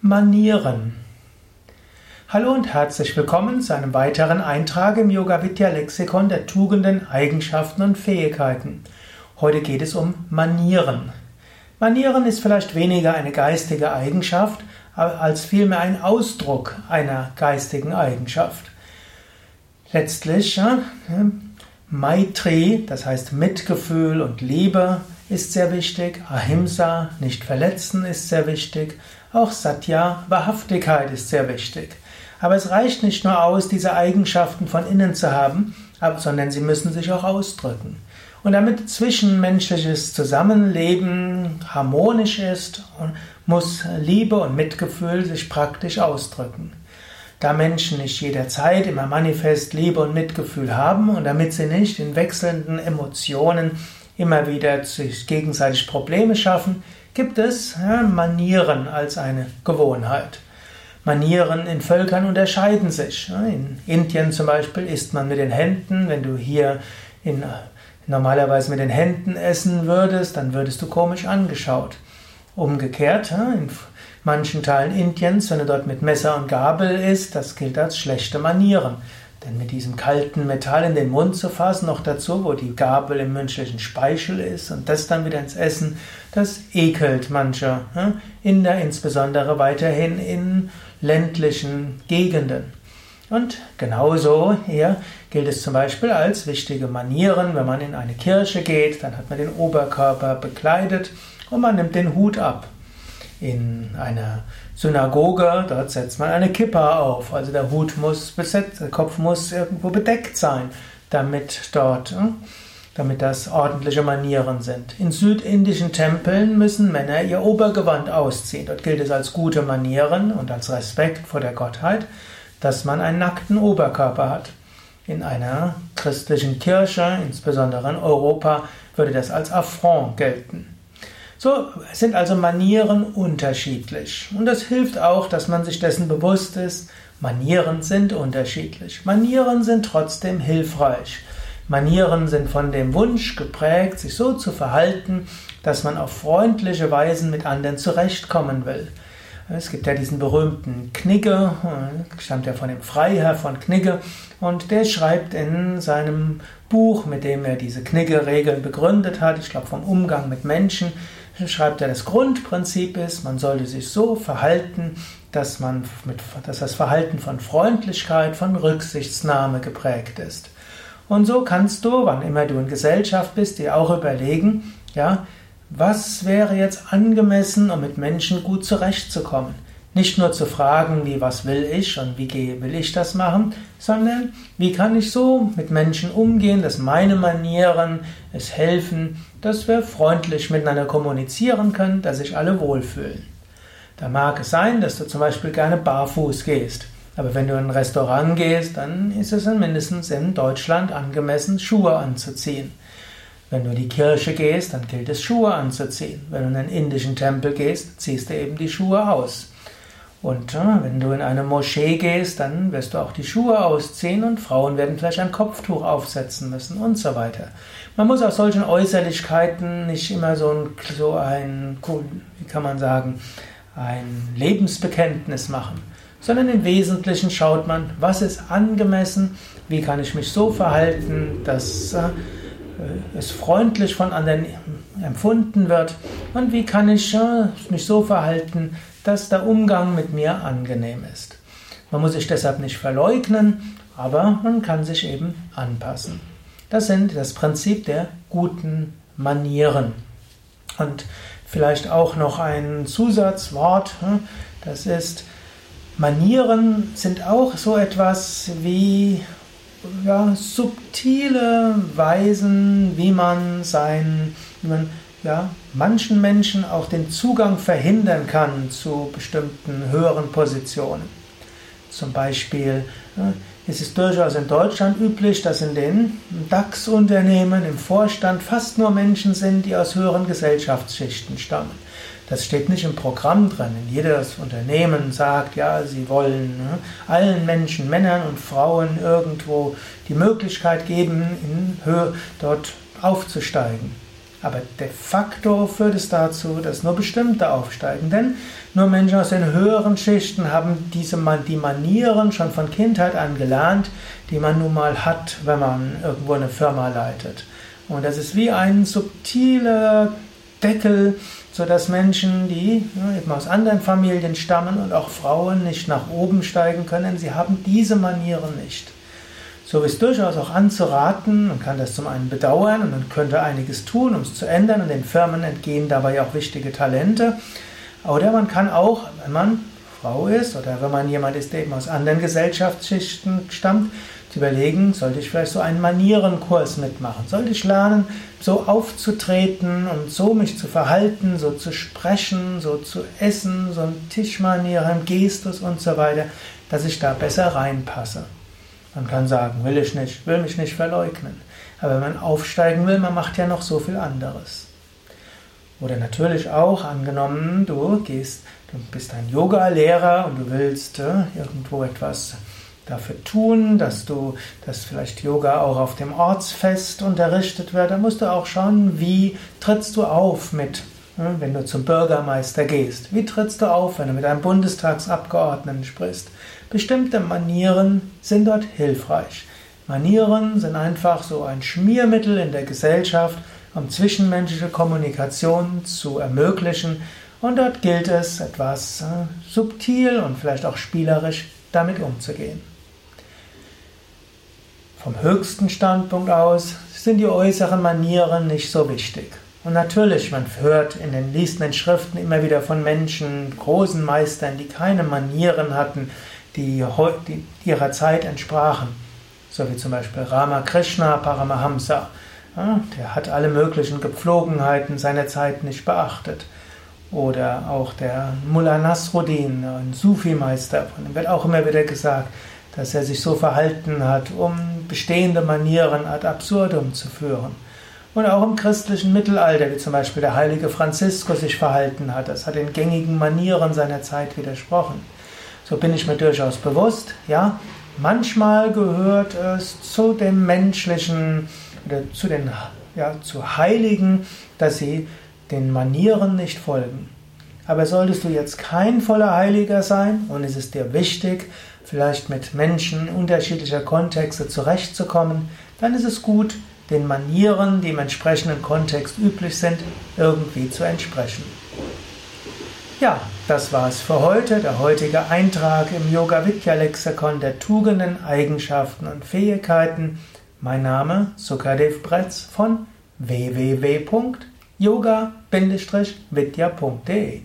Manieren. Hallo und herzlich willkommen zu einem weiteren Eintrag im Yoga Vidya Lexikon der Tugenden, Eigenschaften und Fähigkeiten. Heute geht es um Manieren. Manieren ist vielleicht weniger eine geistige Eigenschaft, als vielmehr ein Ausdruck einer geistigen Eigenschaft. Letztlich, ja, Maitri, das heißt Mitgefühl und Liebe, ist sehr wichtig. Ahimsa, nicht verletzen, ist sehr wichtig. Auch Satya, Wahrhaftigkeit ist sehr wichtig. Aber es reicht nicht nur aus, diese Eigenschaften von innen zu haben, sondern sie müssen sich auch ausdrücken. Und damit zwischenmenschliches Zusammenleben harmonisch ist, muss Liebe und Mitgefühl sich praktisch ausdrücken. Da Menschen nicht jederzeit immer manifest Liebe und Mitgefühl haben und damit sie nicht in wechselnden Emotionen immer wieder sich gegenseitig Probleme schaffen, gibt es Manieren als eine Gewohnheit. Manieren in Völkern unterscheiden sich. In Indien zum Beispiel isst man mit den Händen. Wenn du hier in, normalerweise mit den Händen essen würdest, dann würdest du komisch angeschaut. Umgekehrt, in manchen Teilen Indiens, wenn du dort mit Messer und Gabel isst, das gilt als schlechte Manieren. Denn mit diesem kalten Metall in den Mund zu fassen, noch dazu, wo die Gabel im menschlichen Speichel ist und das dann wieder ins Essen, das ekelt manche Inder, insbesondere weiterhin in ländlichen Gegenden. Und genauso hier gilt es zum Beispiel als wichtige Manieren, wenn man in eine Kirche geht, dann hat man den Oberkörper bekleidet und man nimmt den Hut ab. In einer Synagoge, dort setzt man eine Kippa auf, also der Hut muss besetzt, der Kopf muss irgendwo bedeckt sein, damit dort, hm, damit das ordentliche Manieren sind. In südindischen Tempeln müssen Männer ihr Obergewand ausziehen. Dort gilt es als gute Manieren und als Respekt vor der Gottheit, dass man einen nackten Oberkörper hat. In einer christlichen Kirche, insbesondere in Europa, würde das als Affront gelten. So sind also Manieren unterschiedlich. Und das hilft auch, dass man sich dessen bewusst ist, Manieren sind unterschiedlich. Manieren sind trotzdem hilfreich. Manieren sind von dem Wunsch geprägt, sich so zu verhalten, dass man auf freundliche Weisen mit anderen zurechtkommen will. Es gibt ja diesen berühmten Knigge, stammt ja von dem Freiherr von Knigge, und der schreibt in seinem Buch, mit dem er diese Knigge-Regeln begründet hat, ich glaube vom Umgang mit Menschen, schreibt er, das Grundprinzip ist, man sollte sich so verhalten, dass, man mit, dass das Verhalten von Freundlichkeit, von Rücksichtsnahme geprägt ist. Und so kannst du, wann immer du in Gesellschaft bist, dir auch überlegen, ja, was wäre jetzt angemessen, um mit Menschen gut zurechtzukommen. Nicht nur zu fragen, wie was will ich und wie will ich das machen, sondern wie kann ich so mit Menschen umgehen, dass meine Manieren es helfen, dass wir freundlich miteinander kommunizieren können, dass sich alle wohlfühlen. Da mag es sein, dass du zum Beispiel gerne barfuß gehst. Aber wenn du in ein Restaurant gehst, dann ist es mindestens in Deutschland angemessen, Schuhe anzuziehen. Wenn du in die Kirche gehst, dann gilt es, Schuhe anzuziehen. Wenn du in einen indischen Tempel gehst, ziehst du eben die Schuhe aus. Und äh, wenn du in eine Moschee gehst, dann wirst du auch die Schuhe ausziehen und Frauen werden vielleicht ein Kopftuch aufsetzen müssen und so weiter. Man muss aus solchen Äußerlichkeiten nicht immer so ein, so ein wie kann man sagen, ein Lebensbekenntnis machen, sondern im Wesentlichen schaut man, was ist angemessen, wie kann ich mich so verhalten, dass äh, es freundlich von anderen empfunden wird und wie kann ich äh, mich so verhalten, dass der Umgang mit mir angenehm ist. Man muss sich deshalb nicht verleugnen, aber man kann sich eben anpassen. Das sind das Prinzip der guten Manieren. Und vielleicht auch noch ein Zusatzwort, hm, das ist, Manieren sind auch so etwas wie ja, subtile Weisen, wie man sein, wie man ja, manchen Menschen auch den Zugang verhindern kann zu bestimmten höheren Positionen. Zum Beispiel ja, ist es durchaus in Deutschland üblich, dass in den DAX-Unternehmen im Vorstand fast nur Menschen sind, die aus höheren Gesellschaftsschichten stammen. Das steht nicht im Programm drin. Jedes Unternehmen sagt, ja, sie wollen ne, allen Menschen, Männern und Frauen irgendwo die Möglichkeit geben, in Höhe dort aufzusteigen. Aber de facto führt es dazu, dass nur bestimmte aufsteigen. Denn nur Menschen aus den höheren Schichten haben diese, die Manieren schon von Kindheit an gelernt, die man nun mal hat, wenn man irgendwo eine Firma leitet. Und das ist wie ein subtiler Deckel, sodass Menschen, die eben aus anderen Familien stammen und auch Frauen nicht nach oben steigen können, sie haben diese Manieren nicht. So ist durchaus auch anzuraten, man kann das zum einen bedauern und man könnte einiges tun, um es zu ändern und den Firmen entgehen dabei auch wichtige Talente. Oder man kann auch, wenn man Frau ist oder wenn man jemand ist, der eben aus anderen Gesellschaftsschichten stammt, zu überlegen, sollte ich vielleicht so einen Manierenkurs mitmachen? Sollte ich lernen, so aufzutreten und so mich zu verhalten, so zu sprechen, so zu essen, so ein Tischmanieren, Gestus und so weiter, dass ich da besser reinpasse? Man kann sagen, will ich nicht, will mich nicht verleugnen. Aber wenn man aufsteigen will, man macht ja noch so viel anderes. Oder natürlich auch, angenommen, du gehst, du bist ein Yoga-Lehrer und du willst äh, irgendwo etwas dafür tun, dass du, dass vielleicht Yoga auch auf dem Ortsfest unterrichtet wird, dann musst du auch schauen, wie trittst du auf mit, wenn du zum Bürgermeister gehst. Wie trittst du auf, wenn du mit einem Bundestagsabgeordneten sprichst? Bestimmte Manieren sind dort hilfreich. Manieren sind einfach so ein Schmiermittel in der Gesellschaft, um zwischenmenschliche Kommunikation zu ermöglichen. Und dort gilt es, etwas äh, subtil und vielleicht auch spielerisch damit umzugehen. Vom höchsten Standpunkt aus sind die äußeren Manieren nicht so wichtig. Und natürlich, man hört in den liest Schriften immer wieder von Menschen, großen Meistern, die keine Manieren hatten, die, die ihrer Zeit entsprachen. So wie zum Beispiel Ramakrishna Paramahamsa. Ja, der hat alle möglichen Gepflogenheiten seiner Zeit nicht beachtet. Oder auch der Mullah Nasruddin, ein Sufi-Meister, von dem wird auch immer wieder gesagt, dass er sich so verhalten hat, um bestehende Manieren ad absurdum zu führen. Und auch im christlichen Mittelalter, wie zum Beispiel der heilige Franziskus sich verhalten hat, das hat den gängigen Manieren seiner Zeit widersprochen. So bin ich mir durchaus bewusst, ja, manchmal gehört es zu dem menschlichen oder zu den ja, zu Heiligen, dass sie den Manieren nicht folgen. Aber solltest du jetzt kein voller Heiliger sein und ist es dir wichtig, vielleicht mit Menschen unterschiedlicher Kontexte zurechtzukommen, dann ist es gut, den Manieren, die im entsprechenden Kontext üblich sind, irgendwie zu entsprechen. Ja, das war's für heute, der heutige Eintrag im Yoga Vidya Lexikon der Tugenden, Eigenschaften und Fähigkeiten. Mein Name Sukadev Bretz von www.yoga-vidya.de